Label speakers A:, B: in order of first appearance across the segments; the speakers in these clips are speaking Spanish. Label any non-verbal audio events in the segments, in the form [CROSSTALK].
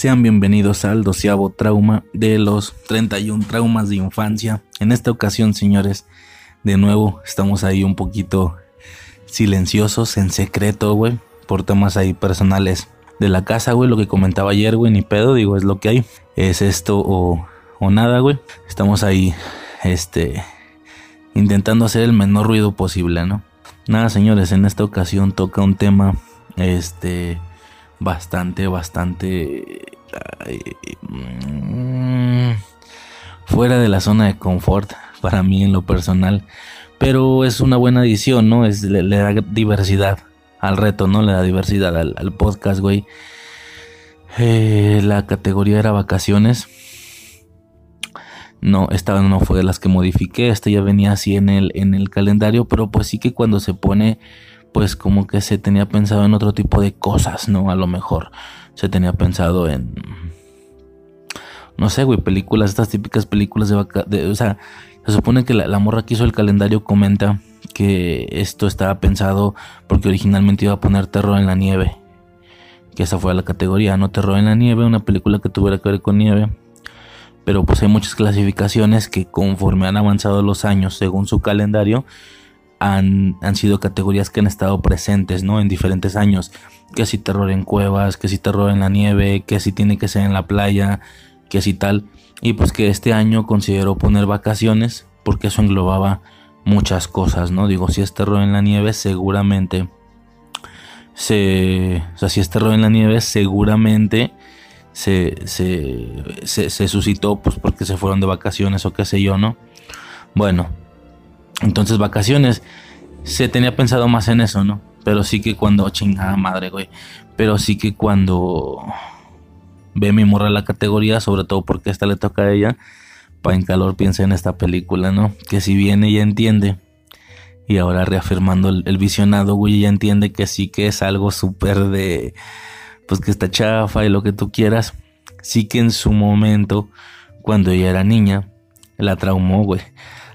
A: Sean bienvenidos al doceavo trauma de los 31 traumas de infancia. En esta ocasión, señores, de nuevo estamos ahí un poquito silenciosos, en secreto, güey, por temas ahí personales de la casa, güey. Lo que comentaba ayer, güey, ni pedo, digo, es lo que hay. Es esto o, o nada, güey. Estamos ahí, este, intentando hacer el menor ruido posible, ¿no? Nada, señores, en esta ocasión toca un tema, este bastante, bastante fuera de la zona de confort para mí en lo personal. Pero es una buena edición, ¿no? Es, le, da diversidad al reto, ¿no? Le da diversidad al, podcast, güey. Eh, la categoría era vacaciones. No, esta no fue de las que modifiqué. Esta ya venía así en el, en el calendario. Pero pues sí que cuando se pone pues como que se tenía pensado en otro tipo de cosas, ¿no? A lo mejor se tenía pensado en, no sé, güey, películas, estas típicas películas de, vaca de o sea, se supone que la, morra que hizo el calendario comenta que esto estaba pensado porque originalmente iba a poner terror en la nieve, que esa fue la categoría, no terror en la nieve, una película que tuviera que ver con nieve. Pero pues hay muchas clasificaciones que conforme han avanzado los años según su calendario, han, sido categorías que han estado presentes, ¿no? En diferentes años. Que si terror en cuevas, que si terror en la nieve, que si tiene que ser en la playa, que si tal. Y pues que este año consideró poner vacaciones porque eso englobaba muchas cosas, ¿no? Digo, si es terror en la nieve, seguramente se... O sea, si es terror en la nieve, seguramente se, se, se, se suscitó pues porque se fueron de vacaciones o qué sé yo, ¿no? Bueno, entonces, vacaciones, se tenía pensado más en eso, ¿no? Pero sí que cuando, chingada madre, güey. Pero sí que cuando ve mi morra la categoría, sobre todo porque esta le toca a ella, pa' en calor piensa en esta película, ¿no? Que si bien ella entiende, y ahora reafirmando el, visionado, güey, ella entiende que sí que es algo súper de, pues que está chafa y lo que tú quieras. Sí que en su momento, cuando ella era niña, la traumó, güey.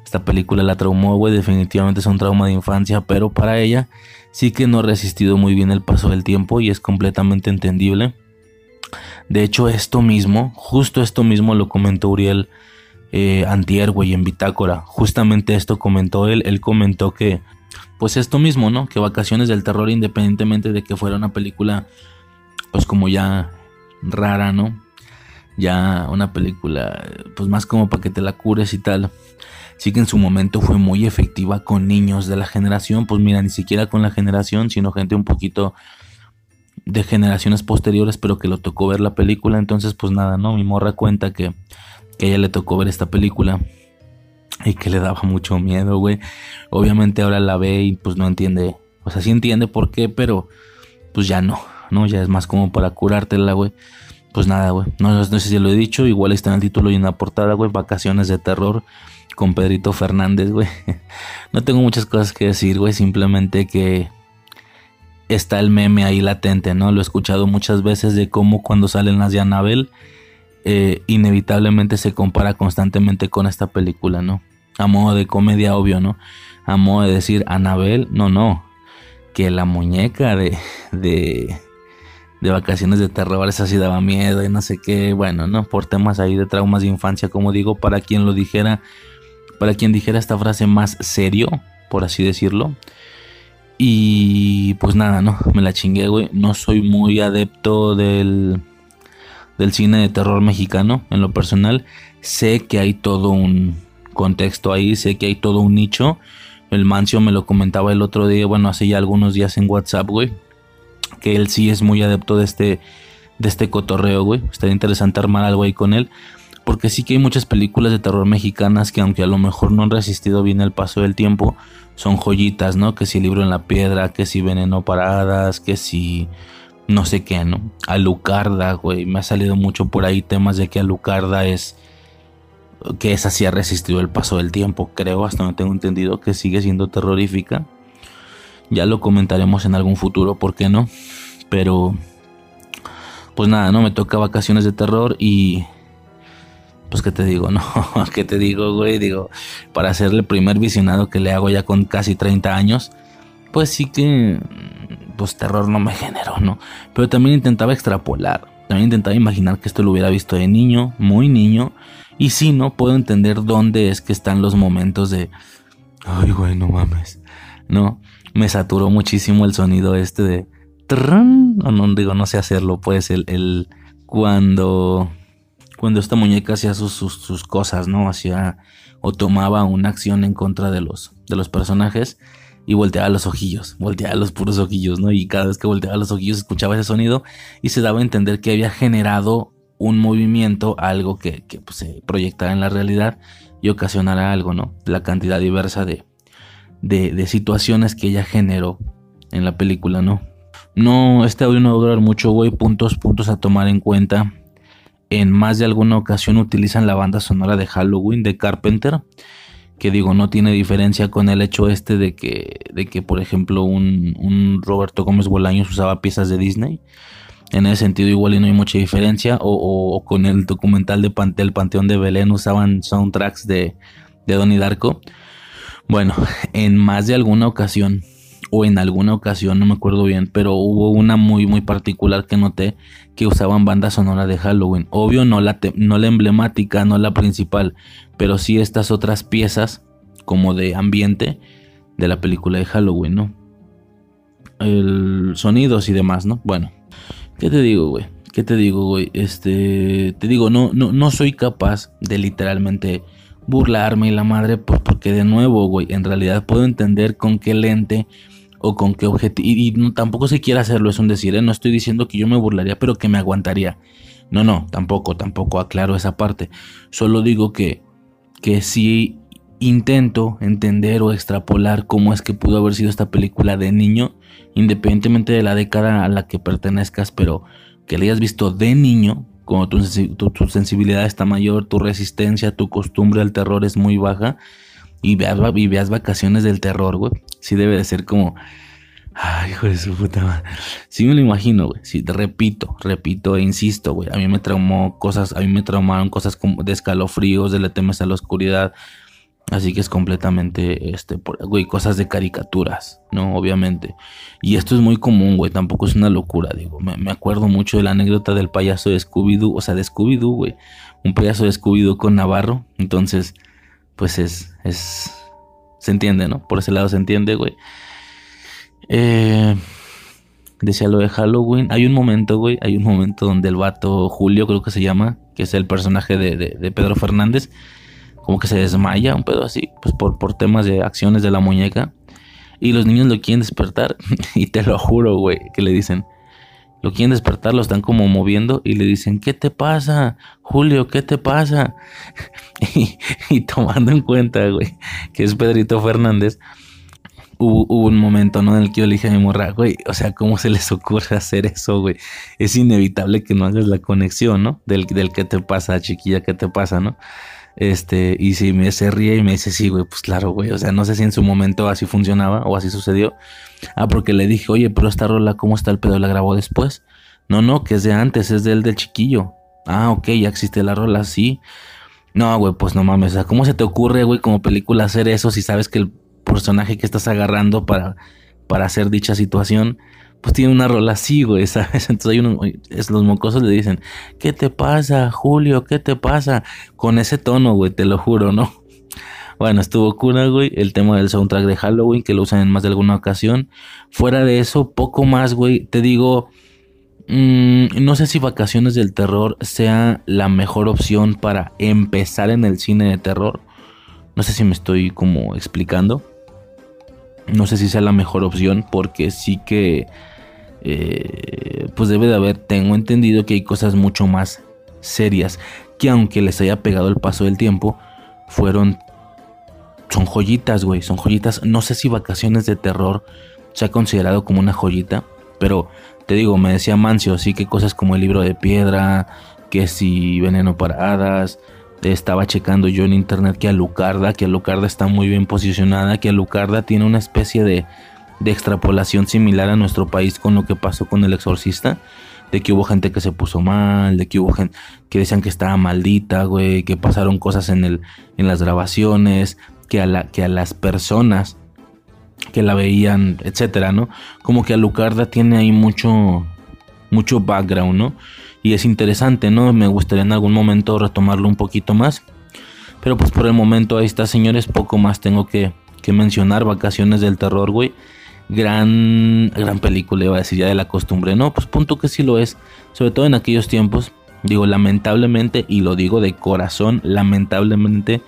A: Esta película la traumó, güey, definitivamente es un trauma de infancia, pero para ella sí que no ha resistido muy bien el paso del tiempo y es completamente entendible. De hecho, esto mismo, justo esto mismo lo comentó Uriel eh, Antier, güey, en Bitácora. Justamente esto comentó él. Él comentó que, pues esto mismo, ¿no? Que Vacaciones del Terror, independientemente de que fuera una película, pues como ya rara, ¿no? Ya una película, pues más como para que te la cures y tal sí que en su momento fue muy efectiva con niños de la generación, pues mira, ni siquiera con la generación, sino gente un poquito de generaciones posteriores, pero que lo tocó ver la película, entonces pues nada, ¿no? Mi morra cuenta que, que a ella le tocó ver esta película y que le daba mucho miedo, güey. Obviamente ahora la ve y pues no entiende, o sea, sí entiende por qué, pero pues ya no, ¿no? Ya es más como para curártela, güey. Pues nada, güey. No, no sé si lo he dicho, igual está en el título y en la portada, güey. Vacaciones de terror con Pedrito Fernández, güey. [LAUGHS] No tengo muchas cosas que decir, güey. Simplemente que está el meme ahí latente, ¿no? Lo he escuchado muchas veces de cómo cuando salen las de Anabel, eh, inevitablemente se compara constantemente con esta película, ¿no? A modo de comedia, obvio, ¿no? A modo de decir, Anabel, no, no. Que la muñeca de, de, de vacaciones de terror, esa sí daba miedo y no sé qué. Bueno, ¿no? Por temas ahí de traumas de infancia, como digo, para quien lo dijera para quien dijera esta frase más serio, por así decirlo. Y pues nada, no, me la chingué, güey. No soy muy adepto del, del cine de terror mexicano, en lo personal. Sé que hay todo un contexto ahí, sé que hay todo un nicho. El Mancio me lo comentaba el otro día, bueno, hace ya algunos días en WhatsApp, güey. Que él sí es muy adepto de este, de este cotorreo, güey. Estaría interesante armar algo ahí con él porque sí que hay muchas películas de terror mexicanas que aunque a lo mejor no han resistido bien el paso del tiempo, son joyitas, ¿no? Que si Libro en la Piedra, que si Veneno Paradas, que si no sé qué, ¿no? Alucarda, güey, me ha salido mucho por ahí temas de que Alucarda es que esa sí ha resistido el paso del tiempo, creo, hasta no tengo entendido que sigue siendo terrorífica. Ya lo comentaremos en algún futuro, ¿por qué no? Pero pues nada, no me toca vacaciones de terror y pues qué te digo, no, [LAUGHS] qué te digo, güey, digo, para ser el primer visionado que le hago ya con casi 30 años, pues sí que, pues terror no me generó, ¿no? Pero también intentaba extrapolar, también intentaba imaginar que esto lo hubiera visto de niño, muy niño. Y si no, puedo entender dónde es que están los momentos de... Ay, güey, no mames. No, me saturó muchísimo el sonido este de... O no digo, no sé hacerlo, pues el, el cuando cuando esta muñeca hacía sus, cosas, ¿no? Hacía o tomaba una acción en contra de los, de los personajes y volteaba los ojillos, volteaba los puros ojillos, ¿no? Y cada vez que volteaba los ojillos escuchaba ese sonido y se daba a entender que había generado un movimiento, algo que, pues, se proyectara en la realidad y ocasionara algo, ¿no? La cantidad diversa de, de, de situaciones que ella generó en la película, ¿no? No, este audio no va a durar mucho, güey. Puntos, puntos a tomar en cuenta en más de alguna ocasión utilizan la banda sonora de Halloween de Carpenter, que digo, no tiene diferencia con el hecho este de que, de que por ejemplo, un, Roberto Gómez Bolaños usaba piezas de Disney. En ese sentido, igual y no hay mucha diferencia. O, con el documental de El Panteón de Belén usaban soundtracks de, de Donnie Darko. Bueno, en más de alguna ocasión o en alguna ocasión, no me acuerdo bien, pero hubo una muy muy particular que noté que usaban banda sonora de Halloween. Obvio no la, no la emblemática, no la principal, pero sí estas otras piezas como de ambiente de la película de Halloween, ¿no? El sonidos y demás, ¿no? Bueno, ¿qué te digo, güey? ¿Qué te digo, güey? Este, te digo, no, no, no soy capaz de literalmente burlarme y la madre, pues porque de nuevo, güey, en realidad puedo entender con qué lente o con qué objetivo. Y, tampoco se quiere hacerlo, es un decir, ¿eh? no estoy diciendo que yo me burlaría, pero que me aguantaría. No, no, tampoco, tampoco aclaro esa parte. Solo digo que, que si intento entender o extrapolar cómo es que pudo haber sido esta película de niño, independientemente de la década a la que pertenezcas, pero que la hayas visto de niño, como tu, sensibilidad está mayor, tu resistencia, tu costumbre al terror es muy baja, y veas, y veas vacaciones del terror, güey, sí debe de ser como... Ay, hijo de su puta madre. Sí me lo imagino, güey. Sí, repito, repito e insisto, güey. A mí me traumó cosas, a mí me traumaron cosas como de escalofríos, de le temes a la oscuridad. Así que es completamente, este, güey, cosas de caricaturas, ¿no? Obviamente. Y esto es muy común, güey. Tampoco es una locura, digo. Me, me acuerdo mucho de la anécdota del payaso de Scooby-Doo, o sea, de Scooby-Doo, güey. Un payaso de Scooby-Doo con Navarro. Entonces, pues es, es, se entiende, ¿no? Por ese lado se entiende, güey. Eh, decía lo de Halloween. Hay un momento, güey. Hay un momento donde el vato Julio, creo que se llama, que es el personaje de, Pedro Fernández, como que se desmaya, un pedo así, pues por, por temas de acciones de la muñeca. Y los niños lo quieren despertar. [LAUGHS] y te lo juro, güey, que le dicen, lo quieren despertar, lo están como moviendo y le dicen, ¿qué te pasa? Julio, ¿qué te pasa? [LAUGHS] y, tomando en cuenta, güey, que es Pedrito Fernández, hubo, un momento, ¿no? En el que yo le dije a mi morra, güey, o sea, ¿cómo se les ocurre [LAUGHS] hacer eso, güey? Es inevitable que no hagas la conexión, ¿no? Del, del qué te pasa, chiquilla, qué te pasa, ¿no? Este, y si me se ríe y me dice, sí, güey, pues claro, güey. O sea, no sé si en su momento así funcionaba o así sucedió. Ah, porque le dije, oye, pero esta rola, ¿cómo está el pedo? ¿La grabó después? No, no, que es de antes, es del del chiquillo. Ah, ok, ya existe la rola, sí. No, güey, pues no mames. O sea, ¿cómo se te ocurre, güey, como película hacer eso si sabes que el personaje que estás agarrando para, para hacer dicha situación pues tiene una rola así, güey, [LAUGHS] ¿sabes? Entonces hay uno, es, los mocosos le dicen, ¿qué te pasa, Julio? ¿Qué te pasa? Con ese tono, güey, te lo juro, ¿no? [LAUGHS] Bueno, estuvo cura, güey, el tema del soundtrack de Halloween, que lo usan en más de alguna ocasión. Fuera de eso, poco más, güey, te digo, mm, no sé si Vacaciones del Terror sea la mejor opción para empezar en el cine de terror. No sé si me estoy como explicando. No sé si sea la mejor opción porque sí que eh, pues debe de haber, tengo entendido que hay cosas mucho más serias que aunque les haya pegado el paso del tiempo, fueron, son joyitas, güey, son joyitas. No sé si Vacaciones de Terror se ha considerado como una joyita, pero te digo, me decía Mancio, sí que cosas como el libro de piedra, que si veneno para hadas, estaba checando yo en internet que Alucarda, que Alucarda está muy bien posicionada, que Alucarda tiene una especie de de extrapolación similar a nuestro país con lo que pasó con el exorcista. De que hubo gente que se puso mal, de que hubo gente que decían que estaba maldita, güey, que pasaron cosas en, el, en las grabaciones, que a, la, que a las personas que la veían, etcétera, ¿no? Como que Alucarda tiene ahí mucho, mucho background, ¿no? y es interesante, ¿no? Me gustaría en algún momento retomarlo un poquito más. Pero pues por el momento ahí está, señores, poco más tengo que, que mencionar. Vacaciones del terror, güey. Gran, gran película, iba a decir ya de la costumbre. No, pues punto que sí lo es. Sobre todo en aquellos tiempos. Digo, lamentablemente, y lo digo de corazón, lamentablemente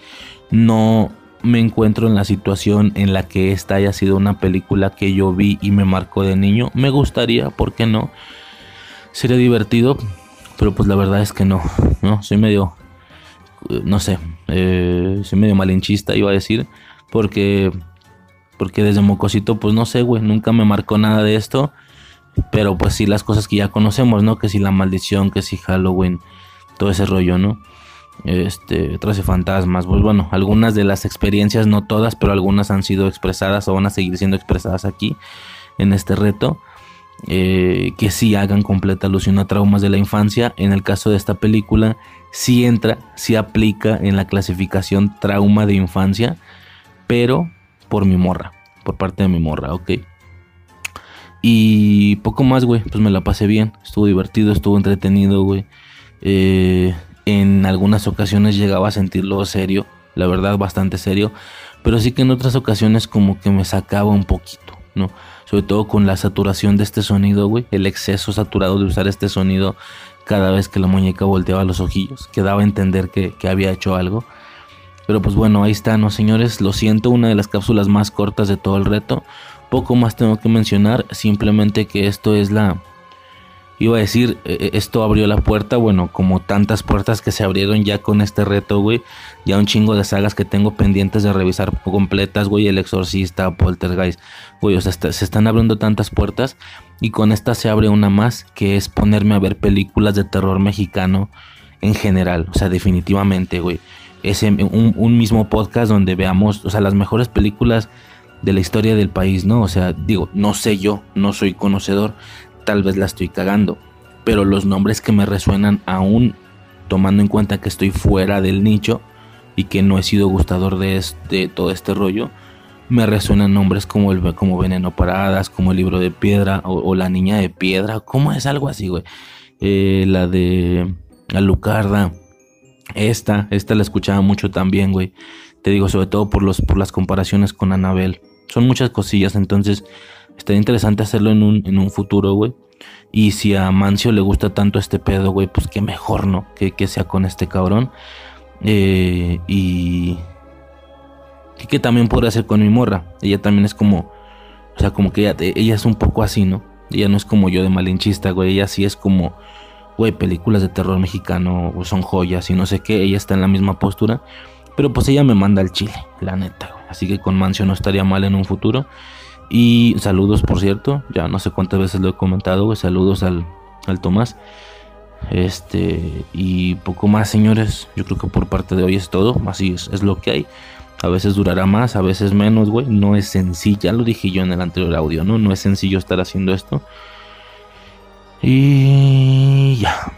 A: no me encuentro en la situación en la que esta haya sido una película que yo vi y me marcó de niño. Me gustaría, ¿por qué no? Sería divertido, pero pues la verdad es que no, ¿no? Soy medio, no sé, eh, soy medio malinchista, iba a decir, porque, porque desde mocosito, pues no sé, güey, nunca me marcó nada de esto, pero pues sí las cosas que ya conocemos, ¿no? Que si la maldición, que si Halloween, todo ese rollo, ¿no? Este, trace fantasmas, pues bueno, algunas de las experiencias, no todas, pero algunas han sido expresadas o van a seguir siendo expresadas aquí en este reto. Eh, que sí hagan completa alusión a traumas de la infancia. En el caso de esta película, sí entra, sí aplica en la clasificación trauma de infancia, pero por mi morra, por parte de mi morra, ok. Y poco más, güey, pues me la pasé bien, estuvo divertido, estuvo entretenido, güey. Eh, en algunas ocasiones llegaba a sentirlo serio, la verdad bastante serio, pero sí que en otras ocasiones como que me sacaba un poquito, ¿no? Sobre todo con la saturación de este sonido, güey, el exceso saturado de usar este sonido cada vez que la muñeca volteaba los ojillos, que daba a entender que, que había hecho algo. Pero pues bueno, ahí está, ¿no, señores? Lo siento, una de las cápsulas más cortas de todo el reto. Poco más tengo que mencionar, simplemente que esto es la, Iba a decir, e, e, esto abrió la puerta, bueno, como tantas puertas que se abrieron ya con este reto, güey. Ya un chingo de sagas que tengo pendientes de revisar completas, güey. El Exorcista, Poltergeist, güey. O sea, se están abriendo tantas puertas. Y con esta se abre una más, que es ponerme a ver películas de terror mexicano en general. O sea, definitivamente, güey. Es un, un mismo podcast donde veamos, o sea, las mejores películas de la historia del país, ¿no? O sea, digo, no sé yo, no soy conocedor tal vez la estoy cagando, pero los nombres que me resuenan aún tomando en cuenta que estoy fuera del nicho y que no he sido gustador de, este, todo este rollo, me resuenan nombres como el como Veneno Paradas, como el libro de piedra o, la niña de piedra, ¿cómo es algo así, güey? Eh, la de Alucarda, esta, esta la escuchaba mucho también, güey. Te digo, sobre todo por los por las comparaciones con Anabel. Son muchas cosillas, entonces Estaría interesante hacerlo en un, en un futuro, güey. Y si a Mancio le gusta tanto este pedo, güey, pues qué mejor, ¿no? Que, que sea con este cabrón. Eh, y que, también podría ser con mi morra. Ella también es como, o sea, como que ella, ella es un poco así, ¿no? Ella no es como yo de malinchista, güey. Ella sí es como, güey, películas de terror mexicano son joyas y no sé qué. Ella está en la misma postura. Pero pues ella me manda al chile, la neta. Así que con Mancio no estaría mal en un futuro. Y saludos, por cierto, ya no sé cuántas veces lo he comentado, saludos al, al Tomás. Este, y poco más, señores. Yo creo que por parte de hoy es todo. Así es, es lo que hay. A veces durará más, a veces menos, güey. No es sencillo, ya lo dije yo en el anterior audio, ¿no? No es sencillo estar haciendo esto. Y ya.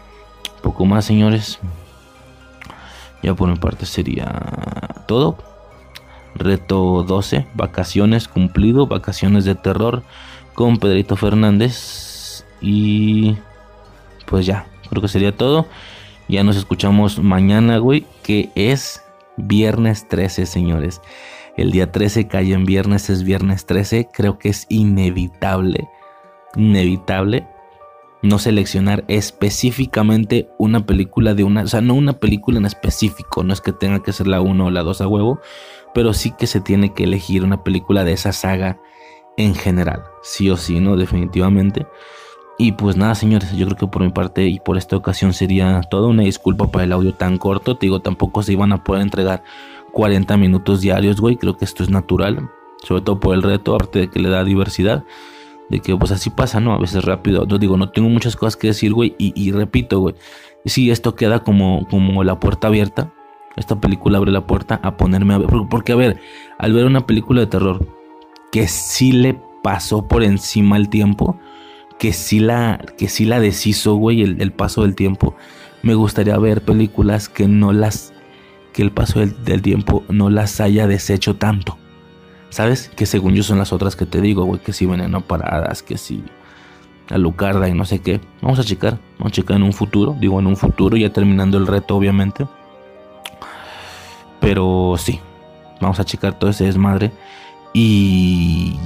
A: Poco más, señores. Ya por mi parte sería todo. Reto 12, vacaciones cumplido, vacaciones de terror con Pedrito Fernández. Y pues ya, creo que sería todo. Ya nos escuchamos mañana, güey, que es viernes 13, señores. El día 13 cae en viernes, es viernes 13. Creo que es inevitable, inevitable no seleccionar específicamente una película de una, o sea, no una película en específico, no es que tenga que ser la 1 o la 2 a huevo, pero sí que se tiene que elegir una película de esa saga en general, sí o sí, ¿no? Definitivamente. Y pues nada, señores, yo creo que por mi parte y por esta ocasión sería toda una disculpa para el audio tan corto. Te digo, tampoco se iban a poder entregar 40 minutos diarios, güey. Creo que esto es natural, sobre todo por el reto, aparte de que le da diversidad. De que pues así pasa, ¿no? A veces rápido. Yo digo, no tengo muchas cosas que decir, güey. Y, repito, güey. Si esto queda como, como la puerta abierta esta película abre la puerta a ponerme a ver. Porque, a ver, al ver una película de terror que sí le pasó por encima el tiempo, que sí la, que sí la deshizo, güey, el, paso del tiempo, me gustaría ver películas que no las, que el paso del, tiempo no las haya deshecho tanto. ¿Sabes? Que según yo son las otras que te digo, güey, que si veneno paradas, que si la Lucarda y no sé qué. Vamos a checar, vamos a checar en un futuro, digo en un futuro, ya terminando el reto obviamente. Pero sí, vamos a checar todo ese desmadre. Y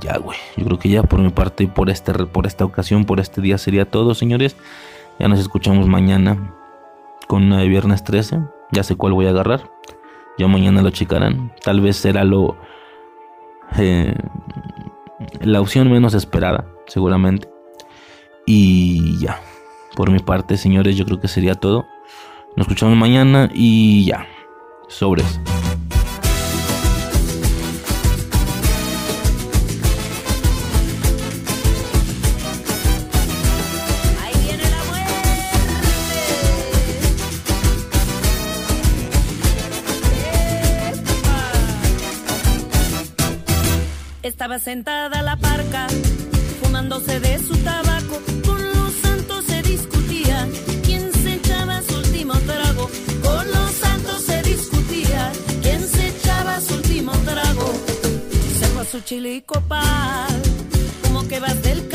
A: ya, güey, yo creo que ya por mi parte, por, este, por esta ocasión, por este día sería todo, señores. Ya nos escuchamos mañana con una de viernes 13. Ya sé cuál voy a agarrar. Ya mañana lo checarán. Tal vez será lo... Eh, la opción menos esperada, seguramente. Y ya. Por mi parte, señores, yo creo que sería todo. Nos escuchamos mañana y ya. Sobres.
B: Estaba sentada la parca, fumándose de su tabaco. Con los santos se discutía quién se echaba su último trago. Con los santos se discutía quién se echaba su último trago. Se fue a su chile y copal, como que vas del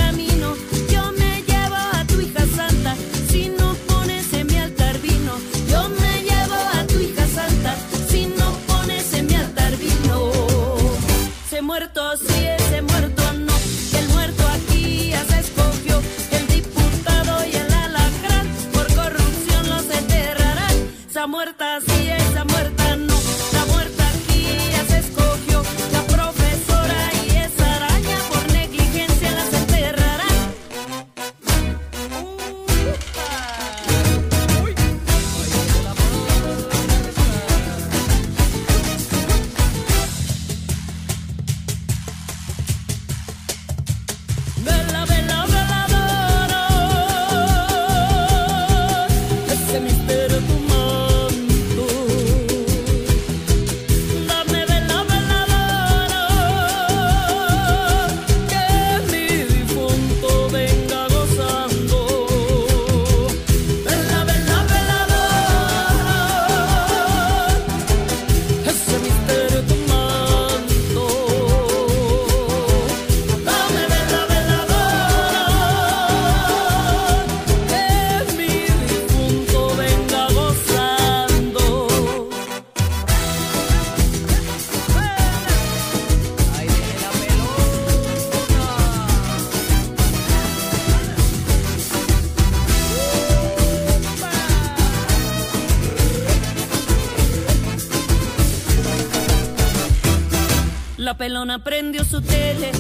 B: La pelona prendió su tele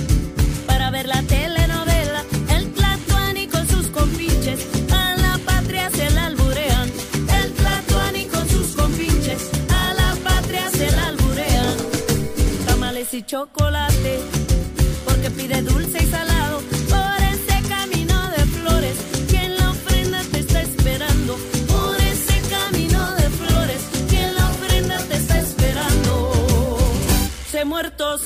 B: para ver la telenovela. El Tlatuani con sus compinches a la patria se la alburean. El Tlatuani con sus compinches a la patria se la alburean. Tamales y chocolate, porque pide dulce y salado. Por ese camino de flores, que en la ofrenda te está esperando. Por ese camino de flores, que en la ofrenda te está esperando. Se muerto